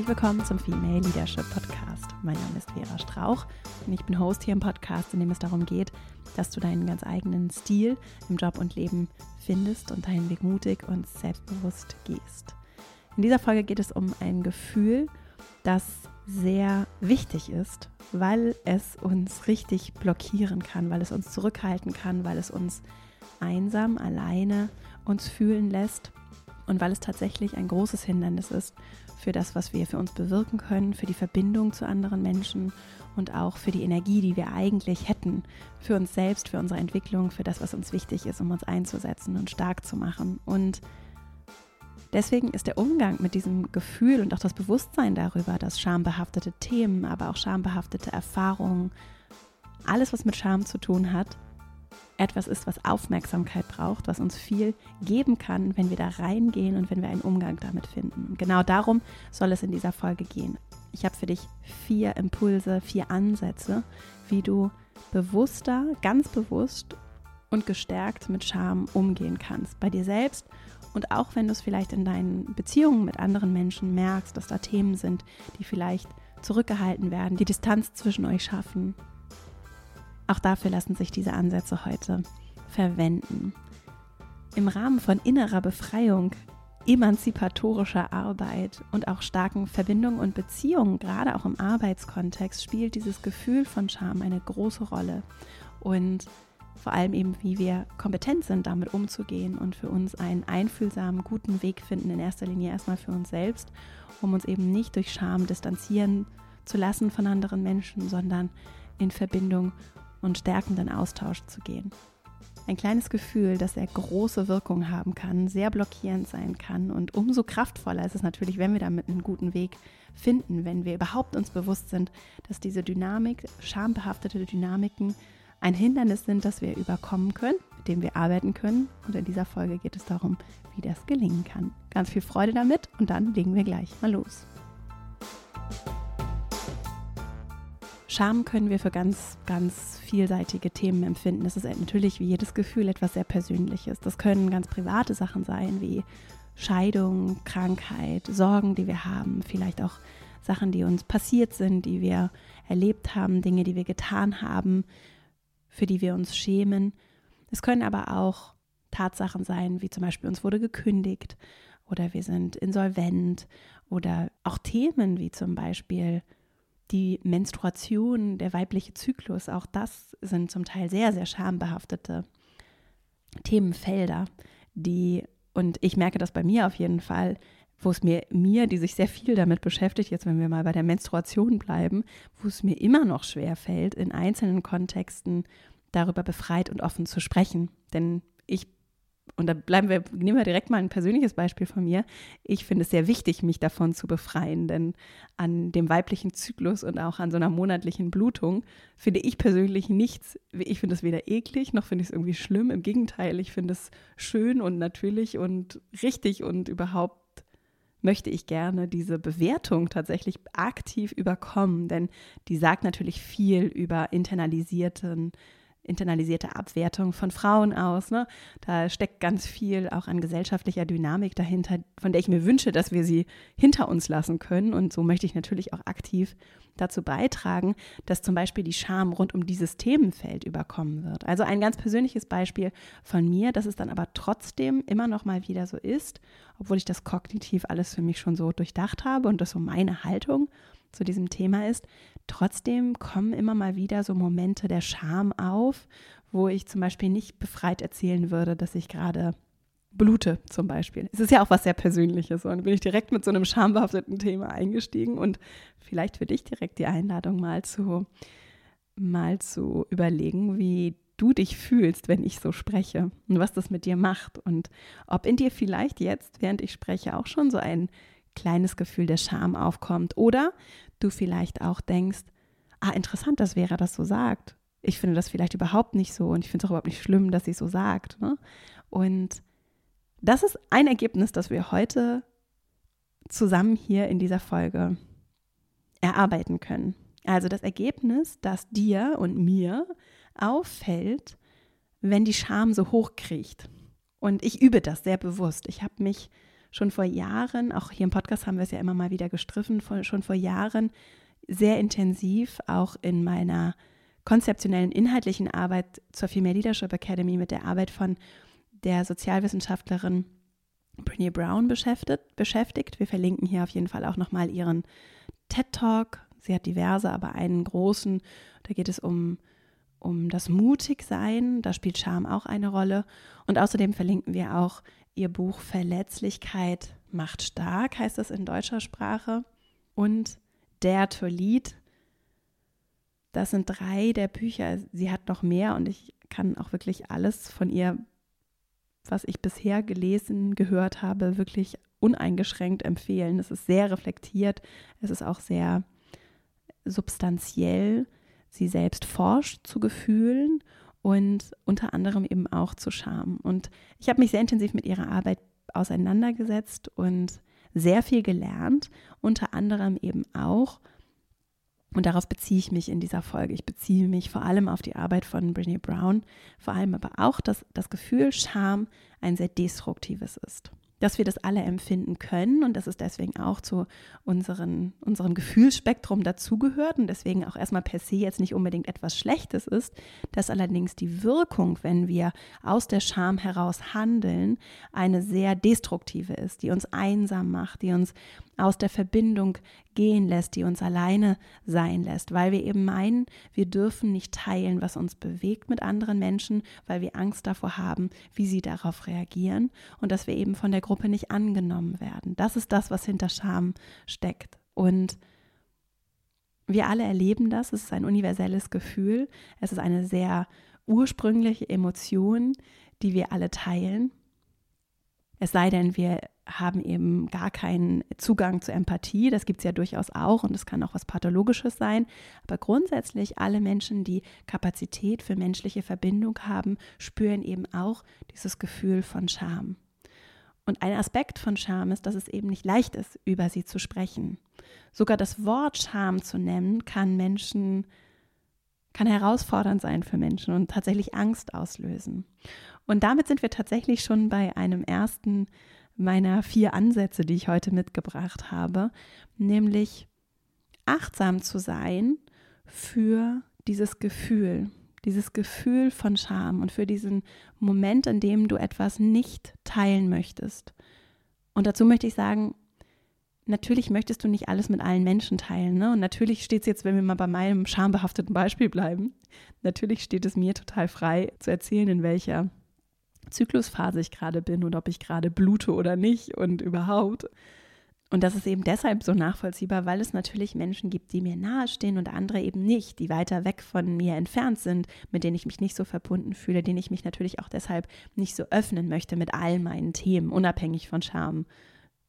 Herzlich willkommen zum Female Leadership Podcast. Mein Name ist Vera Strauch und ich bin Host hier im Podcast, in dem es darum geht, dass du deinen ganz eigenen Stil im Job und Leben findest und deinen Weg mutig und selbstbewusst gehst. In dieser Folge geht es um ein Gefühl, das sehr wichtig ist, weil es uns richtig blockieren kann, weil es uns zurückhalten kann, weil es uns einsam, alleine uns fühlen lässt und weil es tatsächlich ein großes Hindernis ist für das, was wir für uns bewirken können, für die Verbindung zu anderen Menschen und auch für die Energie, die wir eigentlich hätten, für uns selbst, für unsere Entwicklung, für das, was uns wichtig ist, um uns einzusetzen und stark zu machen. Und deswegen ist der Umgang mit diesem Gefühl und auch das Bewusstsein darüber, dass schambehaftete Themen, aber auch schambehaftete Erfahrungen, alles, was mit Scham zu tun hat, etwas ist, was Aufmerksamkeit braucht, was uns viel geben kann, wenn wir da reingehen und wenn wir einen Umgang damit finden. Genau darum soll es in dieser Folge gehen. Ich habe für dich vier Impulse, vier Ansätze, wie du bewusster, ganz bewusst und gestärkt mit Scham umgehen kannst. Bei dir selbst und auch wenn du es vielleicht in deinen Beziehungen mit anderen Menschen merkst, dass da Themen sind, die vielleicht zurückgehalten werden, die Distanz zwischen euch schaffen, auch dafür lassen sich diese Ansätze heute verwenden. Im Rahmen von innerer Befreiung, emanzipatorischer Arbeit und auch starken Verbindungen und Beziehungen, gerade auch im Arbeitskontext, spielt dieses Gefühl von Scham eine große Rolle. Und vor allem eben, wie wir kompetent sind, damit umzugehen und für uns einen einfühlsamen, guten Weg finden, in erster Linie erstmal für uns selbst, um uns eben nicht durch Scham distanzieren zu lassen von anderen Menschen, sondern in Verbindung und stärkenden Austausch zu gehen. Ein kleines Gefühl, das sehr große Wirkung haben kann, sehr blockierend sein kann und umso kraftvoller ist es natürlich, wenn wir damit einen guten Weg finden, wenn wir überhaupt uns bewusst sind, dass diese Dynamik, schambehaftete Dynamiken ein Hindernis sind, das wir überkommen können, mit dem wir arbeiten können. Und in dieser Folge geht es darum, wie das gelingen kann. Ganz viel Freude damit und dann legen wir gleich mal los. Scham können wir für ganz, ganz vielseitige Themen empfinden. Das ist natürlich wie jedes Gefühl etwas sehr Persönliches. Das können ganz private Sachen sein, wie Scheidung, Krankheit, Sorgen, die wir haben, vielleicht auch Sachen, die uns passiert sind, die wir erlebt haben, Dinge, die wir getan haben, für die wir uns schämen. Es können aber auch Tatsachen sein, wie zum Beispiel uns wurde gekündigt oder wir sind insolvent oder auch Themen wie zum Beispiel die Menstruation, der weibliche Zyklus, auch das sind zum Teil sehr, sehr schambehaftete Themenfelder, die, und ich merke das bei mir auf jeden Fall, wo es mir, mir, die sich sehr viel damit beschäftigt, jetzt wenn wir mal bei der Menstruation bleiben, wo es mir immer noch schwer fällt, in einzelnen Kontexten darüber befreit und offen zu sprechen. Denn ich und da bleiben wir, nehmen wir direkt mal ein persönliches Beispiel von mir. Ich finde es sehr wichtig, mich davon zu befreien, denn an dem weiblichen Zyklus und auch an so einer monatlichen Blutung finde ich persönlich nichts. Ich finde es weder eklig noch finde ich es irgendwie schlimm. Im Gegenteil, ich finde es schön und natürlich und richtig und überhaupt möchte ich gerne diese Bewertung tatsächlich aktiv überkommen, denn die sagt natürlich viel über internalisierten internalisierte Abwertung von Frauen aus. Ne? Da steckt ganz viel auch an gesellschaftlicher Dynamik dahinter, von der ich mir wünsche, dass wir sie hinter uns lassen können. Und so möchte ich natürlich auch aktiv dazu beitragen, dass zum Beispiel die Scham rund um dieses Themenfeld überkommen wird. Also ein ganz persönliches Beispiel von mir, dass es dann aber trotzdem immer noch mal wieder so ist, obwohl ich das kognitiv alles für mich schon so durchdacht habe und das so meine Haltung zu diesem Thema ist, Trotzdem kommen immer mal wieder so Momente der Scham auf, wo ich zum Beispiel nicht befreit erzählen würde, dass ich gerade blute zum Beispiel. Es ist ja auch was sehr Persönliches. Und bin ich direkt mit so einem schambehafteten Thema eingestiegen. Und vielleicht für dich direkt die Einladung mal zu, mal zu überlegen, wie du dich fühlst, wenn ich so spreche und was das mit dir macht. Und ob in dir vielleicht jetzt, während ich spreche, auch schon so ein kleines Gefühl der Scham aufkommt. Oder du vielleicht auch denkst, ah, interessant, dass Vera das so sagt. Ich finde das vielleicht überhaupt nicht so und ich finde es auch überhaupt nicht schlimm, dass sie so sagt. Ne? Und das ist ein Ergebnis, das wir heute zusammen hier in dieser Folge erarbeiten können. Also das Ergebnis, das dir und mir auffällt, wenn die Scham so hochkriecht. Und ich übe das sehr bewusst. Ich habe mich schon vor Jahren, auch hier im Podcast haben wir es ja immer mal wieder gestriffen, schon vor Jahren sehr intensiv auch in meiner konzeptionellen, inhaltlichen Arbeit zur Female Leadership Academy mit der Arbeit von der Sozialwissenschaftlerin Brené Brown beschäftigt, beschäftigt. Wir verlinken hier auf jeden Fall auch nochmal ihren TED Talk. Sie hat diverse, aber einen großen. Da geht es um, um das Mutigsein. Da spielt Scham auch eine Rolle. Und außerdem verlinken wir auch ihr Buch Verletzlichkeit macht stark, heißt das in deutscher Sprache. Und Der to. Das sind drei der Bücher. Sie hat noch mehr und ich kann auch wirklich alles von ihr was ich bisher gelesen, gehört habe, wirklich uneingeschränkt empfehlen. Es ist sehr reflektiert, es ist auch sehr substanziell. Sie selbst forscht zu Gefühlen und unter anderem eben auch zu Scham. Und ich habe mich sehr intensiv mit ihrer Arbeit auseinandergesetzt und sehr viel gelernt, unter anderem eben auch und darauf beziehe ich mich in dieser Folge. Ich beziehe mich vor allem auf die Arbeit von Brené Brown, vor allem aber auch, dass das Gefühl Scham ein sehr destruktives ist dass wir das alle empfinden können und dass es deswegen auch zu unseren, unserem Gefühlsspektrum dazugehört und deswegen auch erstmal per se jetzt nicht unbedingt etwas Schlechtes ist, dass allerdings die Wirkung, wenn wir aus der Scham heraus handeln, eine sehr destruktive ist, die uns einsam macht, die uns aus der Verbindung gehen lässt, die uns alleine sein lässt, weil wir eben meinen, wir dürfen nicht teilen, was uns bewegt mit anderen Menschen, weil wir Angst davor haben, wie sie darauf reagieren und dass wir eben von der Gruppe nicht angenommen werden. Das ist das, was hinter Scham steckt. Und wir alle erleben das. Es ist ein universelles Gefühl. Es ist eine sehr ursprüngliche Emotion, die wir alle teilen. Es sei denn, wir haben eben gar keinen Zugang zur Empathie. Das gibt es ja durchaus auch und es kann auch was Pathologisches sein. Aber grundsätzlich alle Menschen, die Kapazität für menschliche Verbindung haben, spüren eben auch dieses Gefühl von Scham. Und ein Aspekt von Scham ist, dass es eben nicht leicht ist, über sie zu sprechen. Sogar das Wort Scham zu nennen, kann Menschen, kann herausfordernd sein für Menschen und tatsächlich Angst auslösen. Und damit sind wir tatsächlich schon bei einem ersten meiner vier Ansätze, die ich heute mitgebracht habe, nämlich achtsam zu sein für dieses Gefühl, dieses Gefühl von Scham und für diesen Moment, in dem du etwas nicht teilen möchtest. Und dazu möchte ich sagen, natürlich möchtest du nicht alles mit allen Menschen teilen. Ne? Und natürlich steht es jetzt, wenn wir mal bei meinem schambehafteten Beispiel bleiben, natürlich steht es mir total frei zu erzählen, in welcher Zyklusphase ich gerade bin und ob ich gerade blute oder nicht und überhaupt. Und das ist eben deshalb so nachvollziehbar, weil es natürlich Menschen gibt, die mir nahestehen und andere eben nicht, die weiter weg von mir entfernt sind, mit denen ich mich nicht so verbunden fühle, denen ich mich natürlich auch deshalb nicht so öffnen möchte mit all meinen Themen, unabhängig von Scham.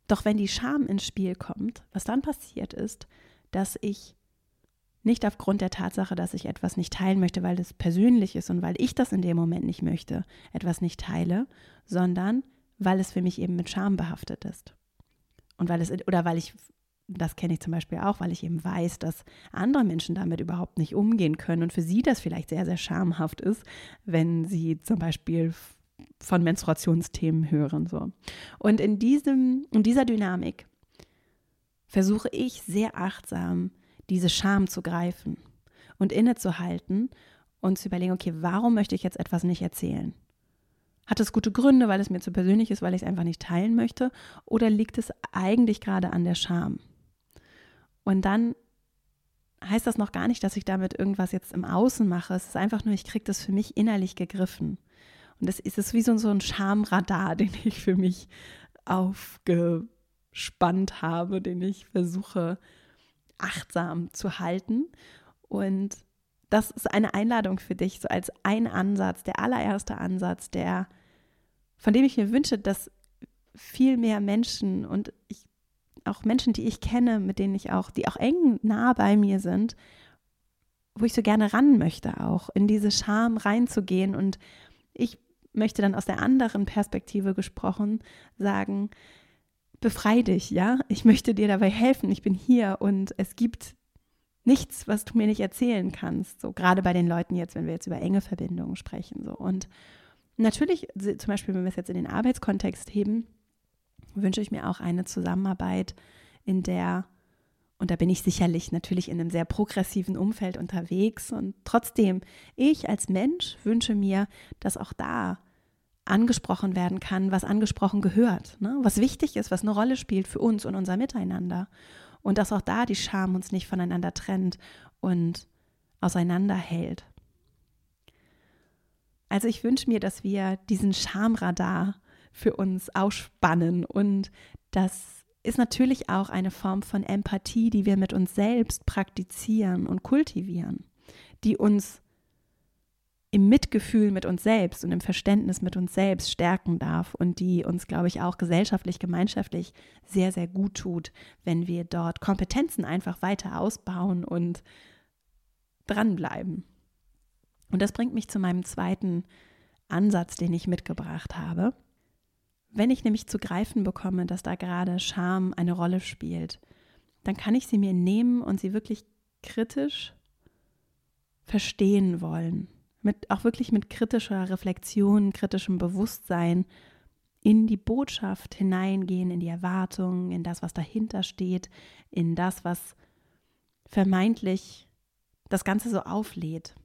Doch wenn die Scham ins Spiel kommt, was dann passiert ist, dass ich nicht aufgrund der Tatsache, dass ich etwas nicht teilen möchte, weil es persönlich ist und weil ich das in dem Moment nicht möchte, etwas nicht teile, sondern weil es für mich eben mit Scham behaftet ist. Und weil es, oder weil ich, das kenne ich zum Beispiel auch, weil ich eben weiß, dass andere Menschen damit überhaupt nicht umgehen können und für sie das vielleicht sehr, sehr schamhaft ist, wenn sie zum Beispiel von Menstruationsthemen hören. So. Und in, diesem, in dieser Dynamik versuche ich sehr achtsam, diese Scham zu greifen und innezuhalten und zu überlegen, okay, warum möchte ich jetzt etwas nicht erzählen? Hat es gute Gründe, weil es mir zu persönlich ist, weil ich es einfach nicht teilen möchte? Oder liegt es eigentlich gerade an der Scham? Und dann heißt das noch gar nicht, dass ich damit irgendwas jetzt im Außen mache. Es ist einfach nur, ich kriege das für mich innerlich gegriffen. Und das ist es wie so, so ein Schamradar, den ich für mich aufgespannt habe, den ich versuche achtsam zu halten. Und das ist eine Einladung für dich, so als ein Ansatz, der allererste Ansatz, der, von dem ich mir wünsche, dass viel mehr Menschen und ich, auch Menschen, die ich kenne, mit denen ich auch, die auch eng nah bei mir sind, wo ich so gerne ran möchte, auch in diese Scham reinzugehen. Und ich möchte dann aus der anderen Perspektive gesprochen sagen, befrei dich, ja. Ich möchte dir dabei helfen. Ich bin hier und es gibt nichts, was du mir nicht erzählen kannst. So gerade bei den Leuten jetzt, wenn wir jetzt über enge Verbindungen sprechen. So. Und natürlich, zum Beispiel, wenn wir es jetzt in den Arbeitskontext heben, wünsche ich mir auch eine Zusammenarbeit, in der, und da bin ich sicherlich natürlich in einem sehr progressiven Umfeld unterwegs und trotzdem, ich als Mensch wünsche mir, dass auch da angesprochen werden kann, was angesprochen gehört, ne? was wichtig ist, was eine Rolle spielt für uns und unser Miteinander. Und dass auch da die Scham uns nicht voneinander trennt und auseinanderhält. Also ich wünsche mir, dass wir diesen Schamradar für uns ausspannen und das ist natürlich auch eine Form von Empathie, die wir mit uns selbst praktizieren und kultivieren, die uns im Mitgefühl mit uns selbst und im Verständnis mit uns selbst stärken darf und die uns, glaube ich, auch gesellschaftlich, gemeinschaftlich sehr, sehr gut tut, wenn wir dort Kompetenzen einfach weiter ausbauen und dranbleiben. Und das bringt mich zu meinem zweiten Ansatz, den ich mitgebracht habe. Wenn ich nämlich zu greifen bekomme, dass da gerade Scham eine Rolle spielt, dann kann ich sie mir nehmen und sie wirklich kritisch verstehen wollen mit, auch wirklich mit kritischer Reflexion, kritischem Bewusstsein in die Botschaft hineingehen, in die Erwartung, in das, was dahinter steht, in das, was vermeintlich das Ganze so auflädt.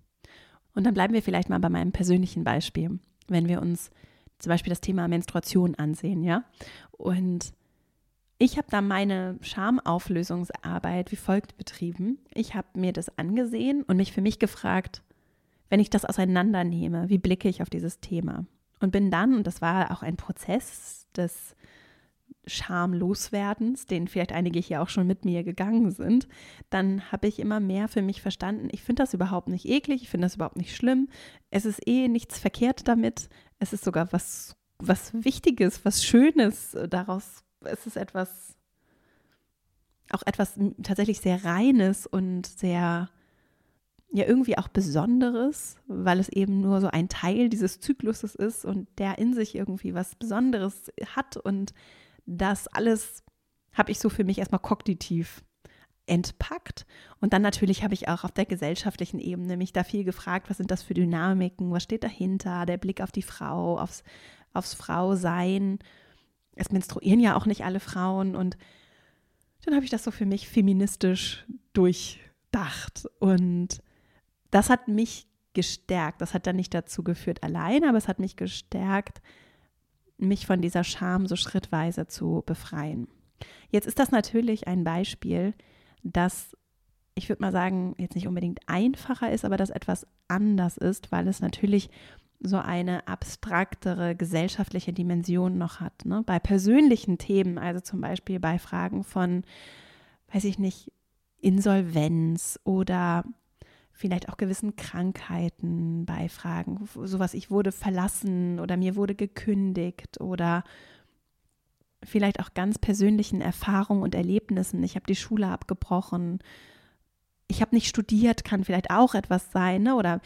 Und dann bleiben wir vielleicht mal bei meinem persönlichen Beispiel, wenn wir uns zum Beispiel das Thema Menstruation ansehen, ja. Und ich habe da meine Schamauflösungsarbeit wie folgt betrieben. Ich habe mir das angesehen und mich für mich gefragt, wenn ich das auseinandernehme, wie blicke ich auf dieses Thema? Und bin dann, und das war auch ein Prozess des Schamloswerdens, den vielleicht einige hier auch schon mit mir gegangen sind, dann habe ich immer mehr für mich verstanden, ich finde das überhaupt nicht eklig, ich finde das überhaupt nicht schlimm. Es ist eh nichts verkehrt damit. Es ist sogar was, was Wichtiges, was Schönes daraus. Es ist etwas, auch etwas tatsächlich sehr Reines und sehr ja irgendwie auch Besonderes, weil es eben nur so ein Teil dieses Zykluses ist und der in sich irgendwie was Besonderes hat. Und das alles habe ich so für mich erstmal kognitiv entpackt. Und dann natürlich habe ich auch auf der gesellschaftlichen Ebene mich da viel gefragt, was sind das für Dynamiken, was steht dahinter, der Blick auf die Frau, aufs, aufs Frausein. Es menstruieren ja auch nicht alle Frauen. Und dann habe ich das so für mich feministisch durchdacht und das hat mich gestärkt. Das hat dann nicht dazu geführt allein, aber es hat mich gestärkt, mich von dieser Scham so schrittweise zu befreien. Jetzt ist das natürlich ein Beispiel, das ich würde mal sagen, jetzt nicht unbedingt einfacher ist, aber das etwas anders ist, weil es natürlich so eine abstraktere gesellschaftliche Dimension noch hat. Ne? Bei persönlichen Themen, also zum Beispiel bei Fragen von, weiß ich nicht, Insolvenz oder vielleicht auch gewissen Krankheiten bei Fragen, sowas, ich wurde verlassen oder mir wurde gekündigt oder vielleicht auch ganz persönlichen Erfahrungen und Erlebnissen. Ich habe die Schule abgebrochen, ich habe nicht studiert, kann vielleicht auch etwas sein, ne? oder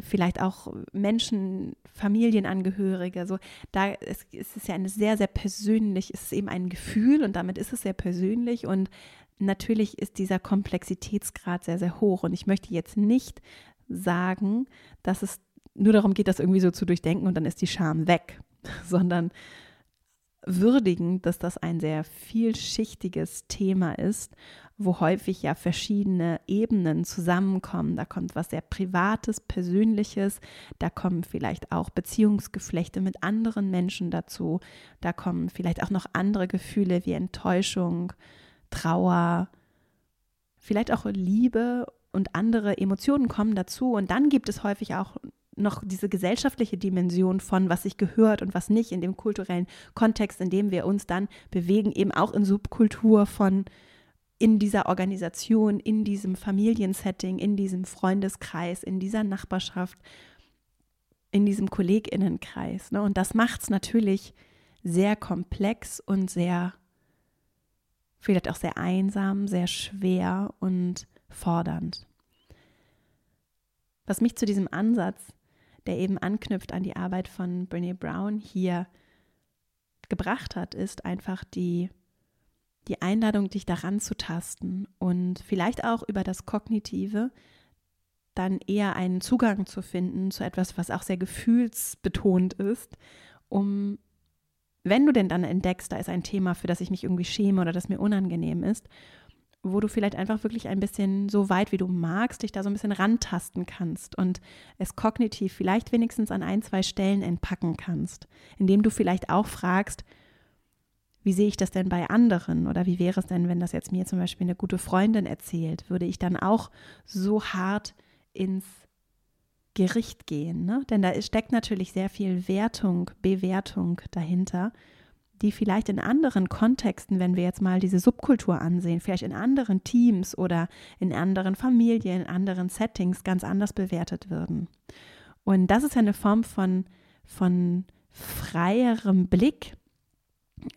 vielleicht auch Menschen, Familienangehörige. So, da ist, ist es ja eine sehr, sehr persönlich, ist eben ein Gefühl und damit ist es sehr persönlich und natürlich ist dieser Komplexitätsgrad sehr, sehr hoch. Und ich möchte jetzt nicht sagen, dass es nur darum geht, das irgendwie so zu durchdenken und dann ist die Scham weg, sondern würdigen, dass das ein sehr vielschichtiges Thema ist, wo häufig ja verschiedene Ebenen zusammenkommen. Da kommt was sehr Privates, Persönliches, da kommen vielleicht auch Beziehungsgeflechte mit anderen Menschen dazu, da kommen vielleicht auch noch andere Gefühle wie Enttäuschung, Trauer, vielleicht auch Liebe und andere Emotionen kommen dazu. Und dann gibt es häufig auch noch diese gesellschaftliche Dimension von, was sich gehört und was nicht in dem kulturellen Kontext, in dem wir uns dann bewegen, eben auch in Subkultur von in dieser Organisation, in diesem Familiensetting, in diesem Freundeskreis, in dieser Nachbarschaft, in diesem Kolleginnenkreis. Ne? Und das macht es natürlich sehr komplex und sehr vielleicht auch sehr einsam, sehr schwer und fordernd. Was mich zu diesem Ansatz, der eben anknüpft an die Arbeit von Brene Brown hier gebracht hat, ist einfach die, die Einladung, dich daran zu tasten und vielleicht auch über das Kognitive dann eher einen Zugang zu finden zu etwas, was auch sehr gefühlsbetont ist, um wenn du denn dann entdeckst, da ist ein Thema, für das ich mich irgendwie schäme oder das mir unangenehm ist, wo du vielleicht einfach wirklich ein bisschen so weit wie du magst, dich da so ein bisschen rantasten kannst und es kognitiv vielleicht wenigstens an ein, zwei Stellen entpacken kannst, indem du vielleicht auch fragst, wie sehe ich das denn bei anderen oder wie wäre es denn, wenn das jetzt mir zum Beispiel eine gute Freundin erzählt, würde ich dann auch so hart ins Gericht gehen, ne? denn da steckt natürlich sehr viel Wertung, Bewertung dahinter die vielleicht in anderen Kontexten, wenn wir jetzt mal diese Subkultur ansehen, vielleicht in anderen Teams oder in anderen Familien, in anderen Settings ganz anders bewertet würden. Und das ist ja eine Form von, von freierem Blick,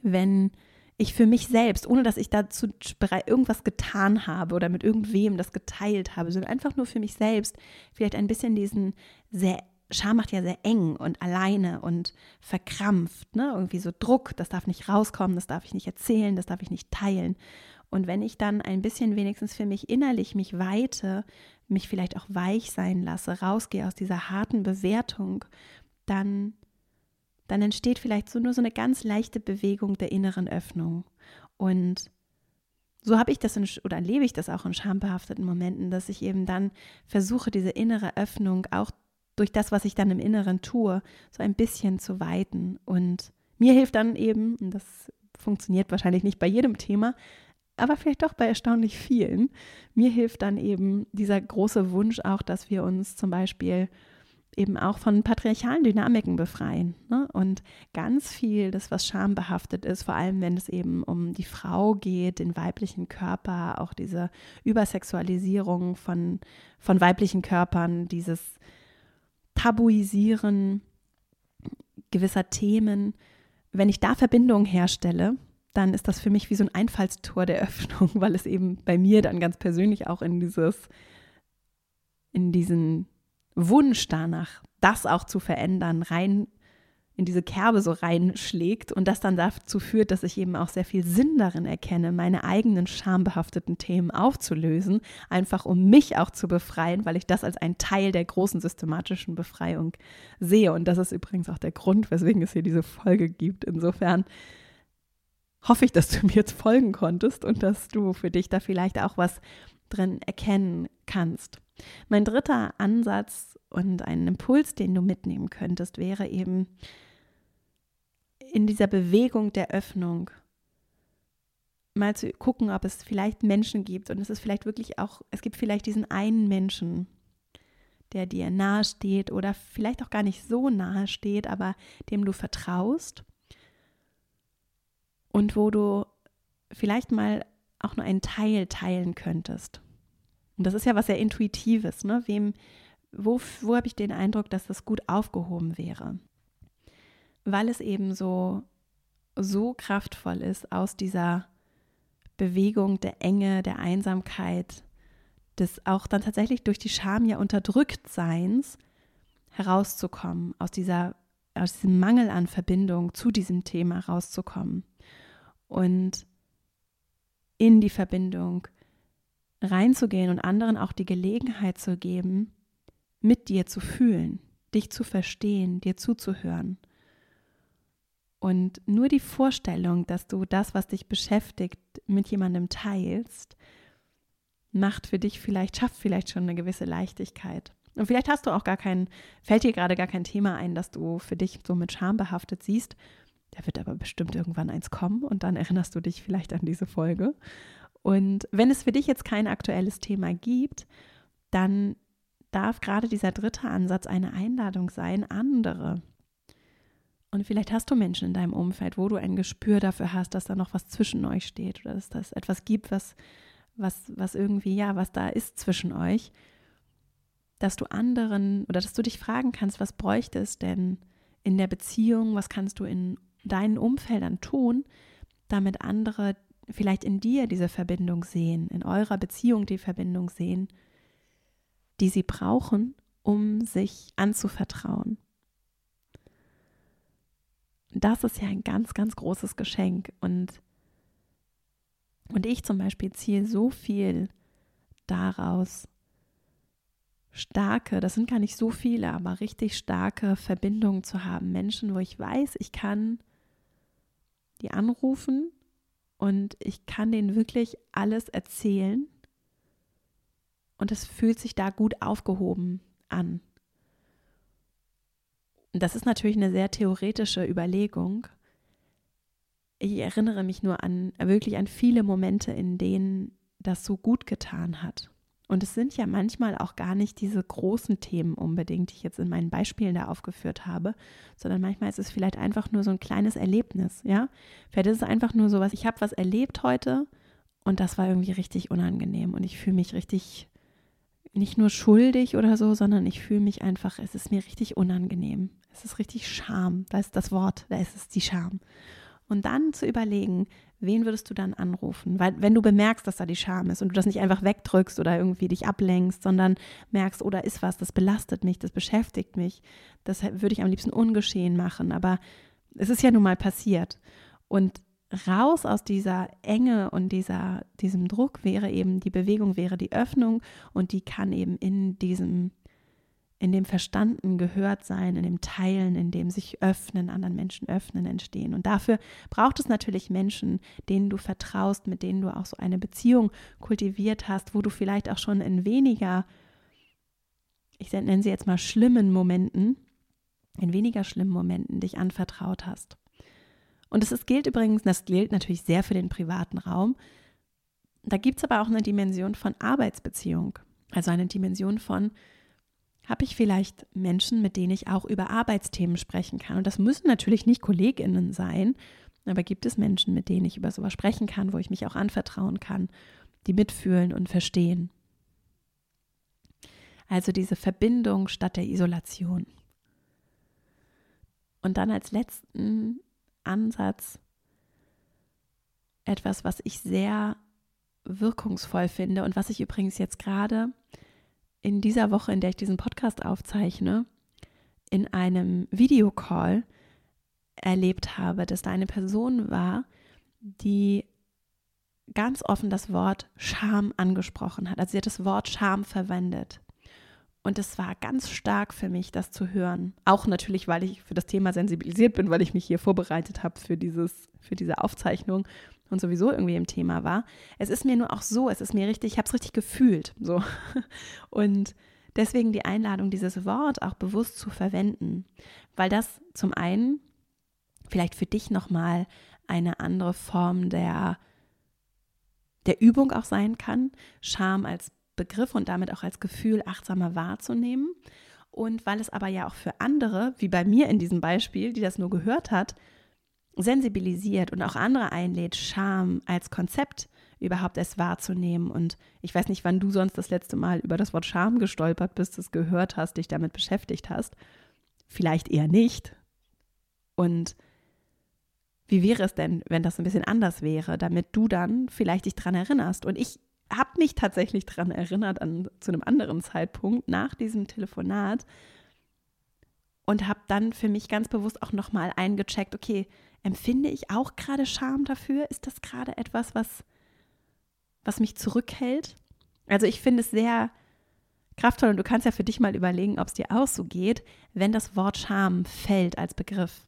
wenn ich für mich selbst, ohne dass ich dazu irgendwas getan habe oder mit irgendwem das geteilt habe, sondern einfach nur für mich selbst vielleicht ein bisschen diesen sehr Scham macht ja sehr eng und alleine und verkrampft, ne? Irgendwie so Druck, das darf nicht rauskommen, das darf ich nicht erzählen, das darf ich nicht teilen. Und wenn ich dann ein bisschen wenigstens für mich innerlich mich weite, mich vielleicht auch weich sein lasse, rausgehe aus dieser harten Bewertung, dann, dann entsteht vielleicht so nur so eine ganz leichte Bewegung der inneren Öffnung. Und so habe ich das in, oder erlebe ich das auch in schambehafteten Momenten, dass ich eben dann versuche, diese innere Öffnung auch durch das, was ich dann im Inneren tue, so ein bisschen zu weiten. Und mir hilft dann eben, und das funktioniert wahrscheinlich nicht bei jedem Thema, aber vielleicht doch bei erstaunlich vielen, mir hilft dann eben dieser große Wunsch auch, dass wir uns zum Beispiel eben auch von patriarchalen Dynamiken befreien. Ne? Und ganz viel, das was schambehaftet ist, vor allem wenn es eben um die Frau geht, den weiblichen Körper, auch diese Übersexualisierung von, von weiblichen Körpern, dieses Tabuisieren gewisser Themen, wenn ich da Verbindungen herstelle, dann ist das für mich wie so ein Einfallstor der Öffnung, weil es eben bei mir dann ganz persönlich auch in dieses, in diesen Wunsch danach, das auch zu verändern, rein in diese Kerbe so reinschlägt und das dann dazu führt, dass ich eben auch sehr viel Sinn darin erkenne, meine eigenen schambehafteten Themen aufzulösen, einfach um mich auch zu befreien, weil ich das als einen Teil der großen systematischen Befreiung sehe. Und das ist übrigens auch der Grund, weswegen es hier diese Folge gibt. Insofern hoffe ich, dass du mir jetzt folgen konntest und dass du für dich da vielleicht auch was drin erkennen kannst. Mein dritter Ansatz und ein Impuls, den du mitnehmen könntest, wäre eben, in dieser Bewegung der Öffnung mal zu gucken, ob es vielleicht Menschen gibt und es ist vielleicht wirklich auch, es gibt vielleicht diesen einen Menschen, der dir nahe steht oder vielleicht auch gar nicht so nahe steht, aber dem du vertraust und wo du vielleicht mal auch nur einen Teil teilen könntest. Und das ist ja was sehr Intuitives, ne? Wem, wo, wo habe ich den Eindruck, dass das gut aufgehoben wäre? weil es eben so, so kraftvoll ist, aus dieser Bewegung der Enge, der Einsamkeit, des auch dann tatsächlich durch die Scham ja unterdrückt Seins herauszukommen, aus dieser aus diesem Mangel an Verbindung zu diesem Thema rauszukommen und in die Verbindung reinzugehen und anderen auch die Gelegenheit zu geben, mit dir zu fühlen, dich zu verstehen, dir zuzuhören. Und nur die Vorstellung, dass du das, was dich beschäftigt, mit jemandem teilst, macht für dich vielleicht, schafft vielleicht schon eine gewisse Leichtigkeit. Und vielleicht hast du auch gar kein, fällt dir gerade gar kein Thema ein, das du für dich so mit Scham behaftet siehst. Da wird aber bestimmt irgendwann eins kommen und dann erinnerst du dich vielleicht an diese Folge. Und wenn es für dich jetzt kein aktuelles Thema gibt, dann darf gerade dieser dritte Ansatz eine Einladung sein, andere und vielleicht hast du Menschen in deinem Umfeld, wo du ein Gespür dafür hast, dass da noch was zwischen euch steht oder dass das etwas gibt, was, was, was irgendwie, ja, was da ist zwischen euch, dass du anderen oder dass du dich fragen kannst, was bräuchte es denn in der Beziehung, was kannst du in deinen Umfeldern tun, damit andere vielleicht in dir diese Verbindung sehen, in eurer Beziehung die Verbindung sehen, die sie brauchen, um sich anzuvertrauen das ist ja ein ganz, ganz großes Geschenk. Und, und ich zum Beispiel ziehe so viel daraus, starke, das sind gar nicht so viele, aber richtig starke Verbindungen zu haben. Menschen, wo ich weiß, ich kann die anrufen und ich kann denen wirklich alles erzählen und es fühlt sich da gut aufgehoben an. Das ist natürlich eine sehr theoretische Überlegung. Ich erinnere mich nur an wirklich an viele Momente, in denen das so gut getan hat. Und es sind ja manchmal auch gar nicht diese großen Themen unbedingt, die ich jetzt in meinen Beispielen da aufgeführt habe, sondern manchmal ist es vielleicht einfach nur so ein kleines Erlebnis, ja? Vielleicht ist es einfach nur so was, ich habe was erlebt heute und das war irgendwie richtig unangenehm und ich fühle mich richtig nicht nur schuldig oder so, sondern ich fühle mich einfach, es ist mir richtig unangenehm. Es ist richtig Scham, da ist das Wort, da ist es die Scham. Und dann zu überlegen, wen würdest du dann anrufen? Weil wenn du bemerkst, dass da die Scham ist und du das nicht einfach wegdrückst oder irgendwie dich ablenkst, sondern merkst, oder oh, ist was, das belastet mich, das beschäftigt mich, das würde ich am liebsten ungeschehen machen, aber es ist ja nun mal passiert. Und raus aus dieser Enge und dieser, diesem Druck wäre eben, die Bewegung wäre die Öffnung und die kann eben in diesem in dem Verstanden gehört sein, in dem Teilen, in dem sich öffnen, anderen Menschen öffnen, entstehen. Und dafür braucht es natürlich Menschen, denen du vertraust, mit denen du auch so eine Beziehung kultiviert hast, wo du vielleicht auch schon in weniger, ich nenne sie jetzt mal schlimmen Momenten, in weniger schlimmen Momenten dich anvertraut hast. Und es gilt übrigens, das gilt natürlich sehr für den privaten Raum. Da gibt es aber auch eine Dimension von Arbeitsbeziehung, also eine Dimension von, habe ich vielleicht Menschen, mit denen ich auch über Arbeitsthemen sprechen kann. Und das müssen natürlich nicht Kolleginnen sein, aber gibt es Menschen, mit denen ich über sowas sprechen kann, wo ich mich auch anvertrauen kann, die mitfühlen und verstehen. Also diese Verbindung statt der Isolation. Und dann als letzten Ansatz etwas, was ich sehr wirkungsvoll finde und was ich übrigens jetzt gerade in dieser Woche, in der ich diesen Podcast aufzeichne, in einem Videocall erlebt habe, dass da eine Person war, die ganz offen das Wort Scham angesprochen hat. Also sie hat das Wort Scham verwendet. Und es war ganz stark für mich, das zu hören. Auch natürlich, weil ich für das Thema sensibilisiert bin, weil ich mich hier vorbereitet habe für, für diese Aufzeichnung und sowieso irgendwie im Thema war. Es ist mir nur auch so, es ist mir richtig, ich habe es richtig gefühlt. So. Und deswegen die Einladung, dieses Wort auch bewusst zu verwenden, weil das zum einen vielleicht für dich nochmal eine andere Form der, der Übung auch sein kann, Scham als Begriff und damit auch als Gefühl achtsamer wahrzunehmen. Und weil es aber ja auch für andere, wie bei mir in diesem Beispiel, die das nur gehört hat, sensibilisiert und auch andere einlädt, Scham als Konzept überhaupt erst wahrzunehmen. Und ich weiß nicht, wann du sonst das letzte Mal über das Wort Scham gestolpert bist, es gehört hast, dich damit beschäftigt hast. Vielleicht eher nicht. Und wie wäre es denn, wenn das ein bisschen anders wäre, damit du dann vielleicht dich daran erinnerst? Und ich habe mich tatsächlich daran erinnert, an, zu einem anderen Zeitpunkt nach diesem Telefonat und habe dann für mich ganz bewusst auch nochmal eingecheckt, okay, empfinde ich auch gerade Scham dafür? Ist das gerade etwas, was, was mich zurückhält? Also ich finde es sehr kraftvoll und du kannst ja für dich mal überlegen, ob es dir auch so geht, wenn das Wort Scham fällt als Begriff.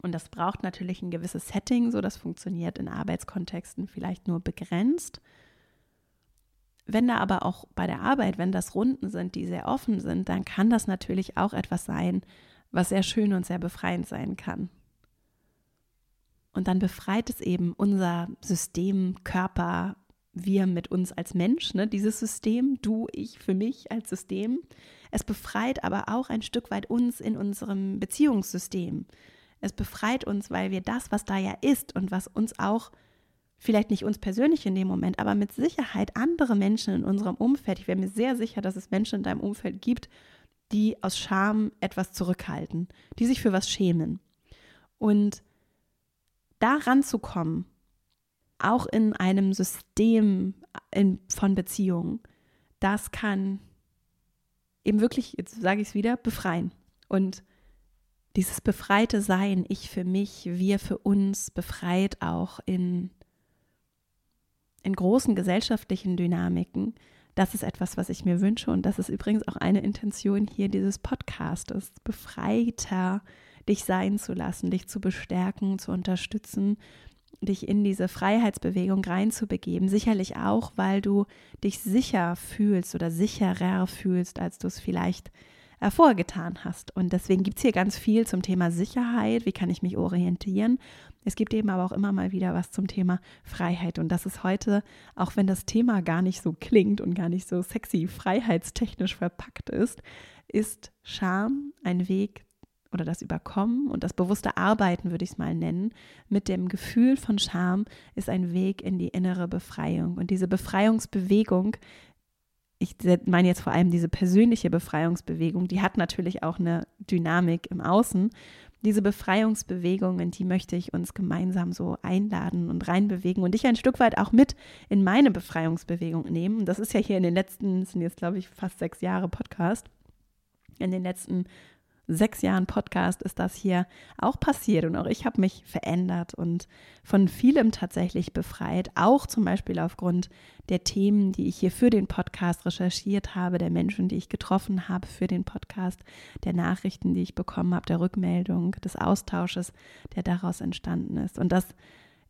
Und das braucht natürlich ein gewisses Setting, so das funktioniert in Arbeitskontexten vielleicht nur begrenzt. Wenn da aber auch bei der Arbeit, wenn das Runden sind, die sehr offen sind, dann kann das natürlich auch etwas sein, was sehr schön und sehr befreiend sein kann. Und dann befreit es eben unser System, Körper, wir mit uns als Mensch, ne, dieses System, du, ich für mich als System. Es befreit aber auch ein Stück weit uns in unserem Beziehungssystem. Es befreit uns, weil wir das, was da ja ist und was uns auch, vielleicht nicht uns persönlich in dem Moment, aber mit Sicherheit andere Menschen in unserem Umfeld, ich wäre mir sehr sicher, dass es Menschen in deinem Umfeld gibt, die aus Scham etwas zurückhalten, die sich für was schämen. Und da ranzukommen, auch in einem System in, von Beziehungen, das kann eben wirklich, jetzt sage ich es wieder, befreien. Und dieses befreite Sein, ich für mich, wir für uns, befreit auch in, in großen gesellschaftlichen Dynamiken, das ist etwas, was ich mir wünsche und das ist übrigens auch eine Intention hier dieses Podcastes, befreiter dich sein zu lassen, dich zu bestärken, zu unterstützen, dich in diese Freiheitsbewegung reinzubegeben. Sicherlich auch, weil du dich sicher fühlst oder sicherer fühlst, als du es vielleicht hervorgetan hast. Und deswegen gibt es hier ganz viel zum Thema Sicherheit, wie kann ich mich orientieren. Es gibt eben aber auch immer mal wieder was zum Thema Freiheit. Und das ist heute, auch wenn das Thema gar nicht so klingt und gar nicht so sexy freiheitstechnisch verpackt ist, ist Scham ein Weg oder das Überkommen und das bewusste Arbeiten, würde ich es mal nennen, mit dem Gefühl von Scham ist ein Weg in die innere Befreiung. Und diese Befreiungsbewegung ich meine jetzt vor allem diese persönliche Befreiungsbewegung, die hat natürlich auch eine Dynamik im Außen. Diese Befreiungsbewegung, in die möchte ich uns gemeinsam so einladen und reinbewegen und dich ein Stück weit auch mit in meine Befreiungsbewegung nehmen. Das ist ja hier in den letzten, sind jetzt glaube ich fast sechs Jahre Podcast, in den letzten sechs Jahren Podcast ist das hier auch passiert und auch ich habe mich verändert und von vielem tatsächlich befreit, auch zum Beispiel aufgrund der Themen, die ich hier für den Podcast recherchiert habe, der Menschen, die ich getroffen habe für den Podcast, der Nachrichten, die ich bekommen habe, der Rückmeldung, des Austausches, der daraus entstanden ist. Und das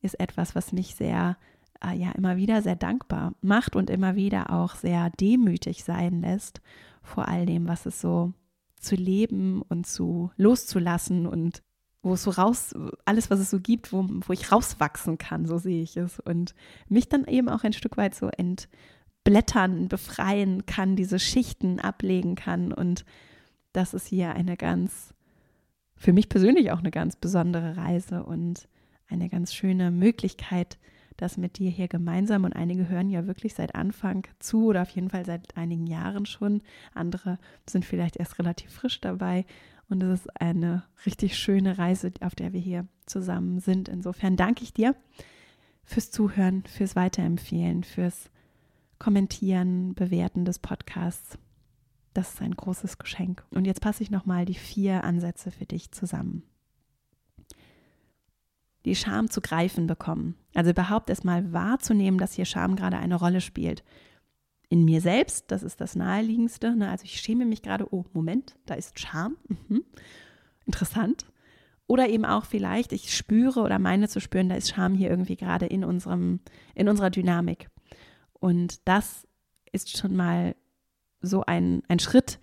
ist etwas, was mich sehr äh, ja immer wieder sehr dankbar macht und immer wieder auch sehr demütig sein lässt vor all dem, was es so zu leben und zu loszulassen und wo es so raus, alles, was es so gibt, wo, wo ich rauswachsen kann, so sehe ich es. Und mich dann eben auch ein Stück weit so entblättern, befreien kann, diese Schichten ablegen kann. Und das ist hier eine ganz, für mich persönlich auch eine ganz besondere Reise und eine ganz schöne Möglichkeit, das mit dir hier gemeinsam. Und einige hören ja wirklich seit Anfang zu oder auf jeden Fall seit einigen Jahren schon. Andere sind vielleicht erst relativ frisch dabei. Und es ist eine richtig schöne Reise, auf der wir hier zusammen sind. Insofern danke ich dir fürs Zuhören, fürs Weiterempfehlen, fürs Kommentieren, Bewerten des Podcasts. Das ist ein großes Geschenk. Und jetzt passe ich nochmal die vier Ansätze für dich zusammen die Scham zu greifen bekommen. Also überhaupt erstmal wahrzunehmen, dass hier Scham gerade eine Rolle spielt. In mir selbst, das ist das Naheliegendste. Ne? Also ich schäme mich gerade, oh, Moment, da ist Scham. Mhm. Interessant. Oder eben auch vielleicht, ich spüre oder meine zu spüren, da ist Scham hier irgendwie gerade in, unserem, in unserer Dynamik. Und das ist schon mal so ein, ein Schritt,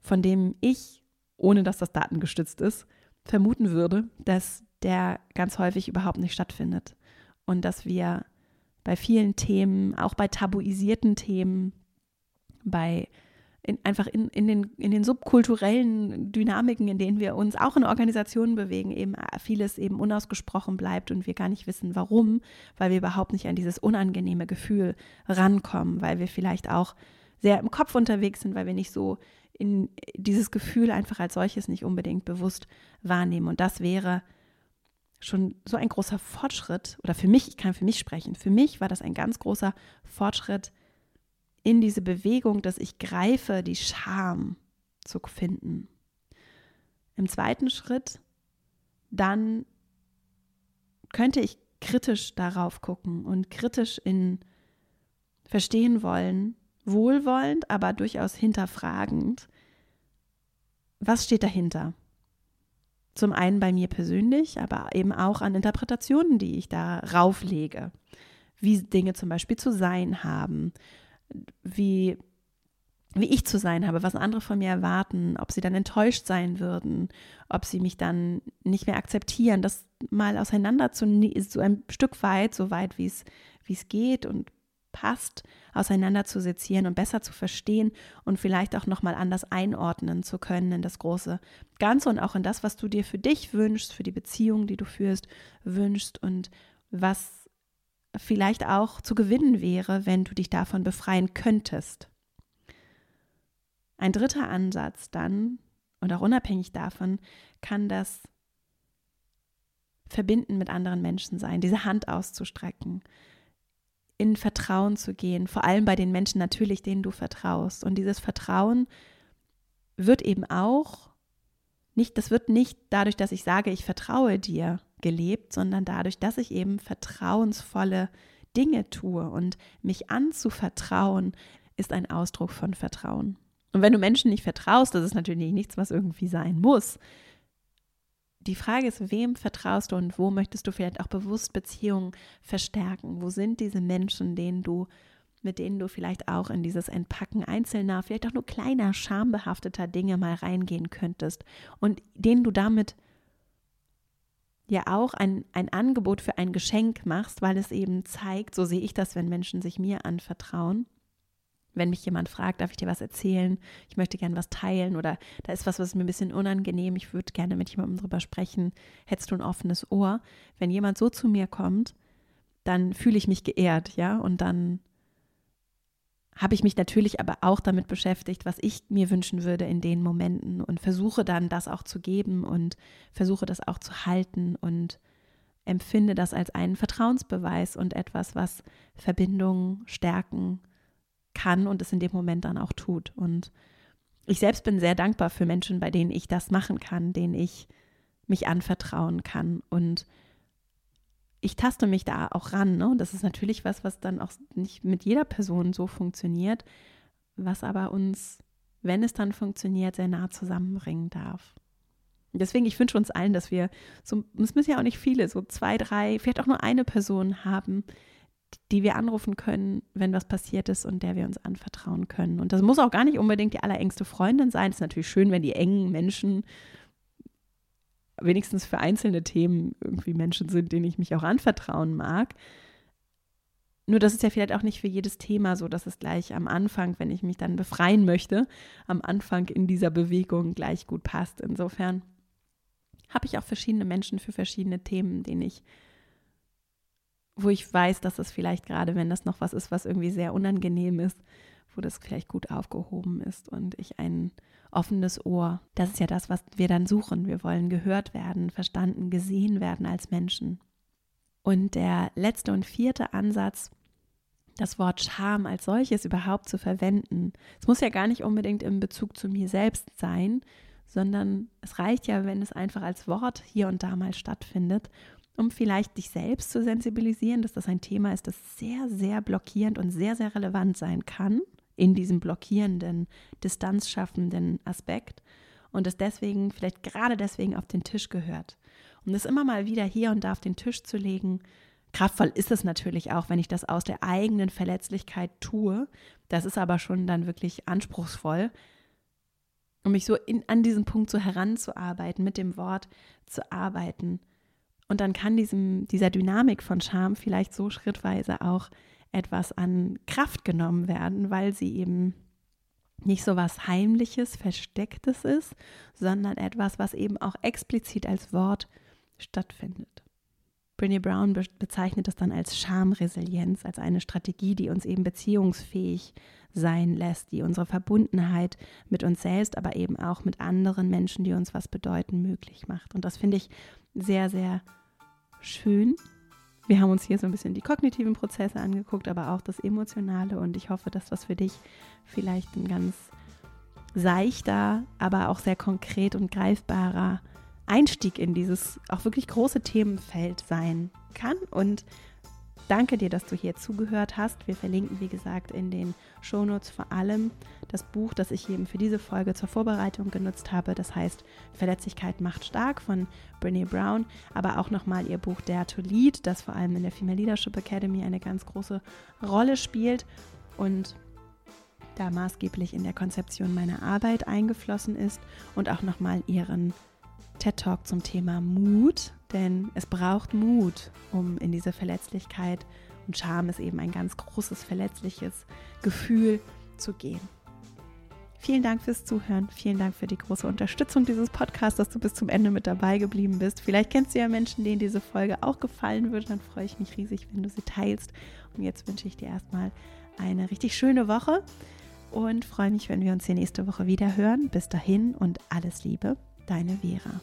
von dem ich, ohne dass das datengestützt ist, vermuten würde, dass der ganz häufig überhaupt nicht stattfindet. Und dass wir bei vielen Themen, auch bei tabuisierten Themen, bei in, einfach in, in, den, in den subkulturellen Dynamiken, in denen wir uns auch in Organisationen bewegen, eben vieles eben unausgesprochen bleibt und wir gar nicht wissen, warum, weil wir überhaupt nicht an dieses unangenehme Gefühl rankommen, weil wir vielleicht auch sehr im Kopf unterwegs sind, weil wir nicht so in dieses Gefühl einfach als solches nicht unbedingt bewusst wahrnehmen. Und das wäre schon so ein großer Fortschritt, oder für mich, ich kann für mich sprechen, für mich war das ein ganz großer Fortschritt in diese Bewegung, dass ich greife, die Scham zu finden. Im zweiten Schritt, dann könnte ich kritisch darauf gucken und kritisch in verstehen wollen, wohlwollend, aber durchaus hinterfragend, was steht dahinter? Zum einen bei mir persönlich, aber eben auch an Interpretationen, die ich da rauflege. Wie Dinge zum Beispiel zu sein haben, wie, wie ich zu sein habe, was andere von mir erwarten, ob sie dann enttäuscht sein würden, ob sie mich dann nicht mehr akzeptieren, das mal auseinander zu, so ein Stück weit, so weit wie es, geht und passt, sezieren und besser zu verstehen und vielleicht auch nochmal anders einordnen zu können in das große Ganze und auch in das, was du dir für dich wünschst, für die Beziehung, die du führst, wünschst und was vielleicht auch zu gewinnen wäre, wenn du dich davon befreien könntest. Ein dritter Ansatz dann, und auch unabhängig davon, kann das Verbinden mit anderen Menschen sein, diese Hand auszustrecken, in Vertrauen zu gehen, vor allem bei den Menschen natürlich, denen du vertraust. Und dieses Vertrauen wird eben auch nicht, das wird nicht dadurch, dass ich sage, ich vertraue dir, gelebt, sondern dadurch, dass ich eben vertrauensvolle Dinge tue. Und mich anzuvertrauen, ist ein Ausdruck von Vertrauen. Und wenn du Menschen nicht vertraust, das ist natürlich nichts, was irgendwie sein muss. Die Frage ist, wem vertraust du und wo möchtest du vielleicht auch bewusst Beziehungen verstärken? Wo sind diese Menschen, denen du, mit denen du vielleicht auch in dieses Entpacken einzelner, vielleicht auch nur kleiner, schambehafteter Dinge mal reingehen könntest und denen du damit ja auch ein, ein Angebot für ein Geschenk machst, weil es eben zeigt, so sehe ich das, wenn Menschen sich mir anvertrauen, wenn mich jemand fragt, darf ich dir was erzählen? Ich möchte gerne was teilen oder da ist was, was mir ein bisschen unangenehm. Ich würde gerne mit jemandem drüber sprechen. Hättest du ein offenes Ohr? Wenn jemand so zu mir kommt, dann fühle ich mich geehrt, ja, und dann habe ich mich natürlich aber auch damit beschäftigt, was ich mir wünschen würde in den Momenten und versuche dann das auch zu geben und versuche das auch zu halten und empfinde das als einen Vertrauensbeweis und etwas, was Verbindungen stärken kann und es in dem Moment dann auch tut. Und ich selbst bin sehr dankbar für Menschen, bei denen ich das machen kann, denen ich mich anvertrauen kann. Und ich taste mich da auch ran. Ne? Das ist natürlich was, was dann auch nicht mit jeder Person so funktioniert, was aber uns, wenn es dann funktioniert, sehr nah zusammenbringen darf. Deswegen, ich wünsche uns allen, dass wir so, es müssen ja auch nicht viele, so zwei, drei, vielleicht auch nur eine Person haben, die wir anrufen können, wenn was passiert ist und der wir uns anvertrauen können. Und das muss auch gar nicht unbedingt die allerengste Freundin sein. Es ist natürlich schön, wenn die engen Menschen wenigstens für einzelne Themen irgendwie Menschen sind, denen ich mich auch anvertrauen mag. Nur das ist ja vielleicht auch nicht für jedes Thema so, dass es gleich am Anfang, wenn ich mich dann befreien möchte, am Anfang in dieser Bewegung gleich gut passt. Insofern habe ich auch verschiedene Menschen für verschiedene Themen, denen ich wo ich weiß, dass es vielleicht gerade, wenn das noch was ist, was irgendwie sehr unangenehm ist, wo das vielleicht gut aufgehoben ist und ich ein offenes Ohr, das ist ja das, was wir dann suchen. Wir wollen gehört werden, verstanden, gesehen werden als Menschen. Und der letzte und vierte Ansatz, das Wort Scham als solches überhaupt zu verwenden. Es muss ja gar nicht unbedingt im Bezug zu mir selbst sein, sondern es reicht ja, wenn es einfach als Wort hier und da mal stattfindet um vielleicht dich selbst zu sensibilisieren, dass das ein Thema ist, das sehr, sehr blockierend und sehr, sehr relevant sein kann in diesem blockierenden, distanzschaffenden Aspekt und es deswegen, vielleicht gerade deswegen auf den Tisch gehört. Um das immer mal wieder hier und da auf den Tisch zu legen, kraftvoll ist es natürlich auch, wenn ich das aus der eigenen Verletzlichkeit tue. Das ist aber schon dann wirklich anspruchsvoll, um mich so in, an diesen Punkt so heranzuarbeiten, mit dem Wort zu arbeiten und dann kann diesem, dieser Dynamik von Scham vielleicht so schrittweise auch etwas an Kraft genommen werden, weil sie eben nicht so was Heimliches, Verstecktes ist, sondern etwas, was eben auch explizit als Wort stattfindet. Brené Brown bezeichnet es dann als Schamresilienz, als eine Strategie, die uns eben beziehungsfähig sein lässt, die unsere Verbundenheit mit uns selbst, aber eben auch mit anderen Menschen, die uns was bedeuten, möglich macht. Und das finde ich sehr, sehr schön. Wir haben uns hier so ein bisschen die kognitiven Prozesse angeguckt, aber auch das Emotionale. Und ich hoffe, dass das für dich vielleicht ein ganz seichter, aber auch sehr konkret und greifbarer Einstieg in dieses auch wirklich große Themenfeld sein kann. Und Danke dir, dass du hier zugehört hast. Wir verlinken, wie gesagt, in den Shownotes vor allem das Buch, das ich eben für diese Folge zur Vorbereitung genutzt habe. Das heißt Verletzlichkeit macht stark von Brene Brown, aber auch nochmal ihr Buch Dare to Lead, das vor allem in der Female Leadership Academy eine ganz große Rolle spielt und da maßgeblich in der Konzeption meiner Arbeit eingeflossen ist und auch nochmal ihren TED Talk zum Thema Mut, denn es braucht Mut, um in diese Verletzlichkeit und Scham ist eben ein ganz großes verletzliches Gefühl zu gehen. Vielen Dank fürs Zuhören. Vielen Dank für die große Unterstützung dieses Podcasts, dass du bis zum Ende mit dabei geblieben bist. Vielleicht kennst du ja Menschen, denen diese Folge auch gefallen würde. Dann freue ich mich riesig, wenn du sie teilst. Und jetzt wünsche ich dir erstmal eine richtig schöne Woche und freue mich, wenn wir uns hier nächste Woche wieder hören. Bis dahin und alles Liebe, deine Vera.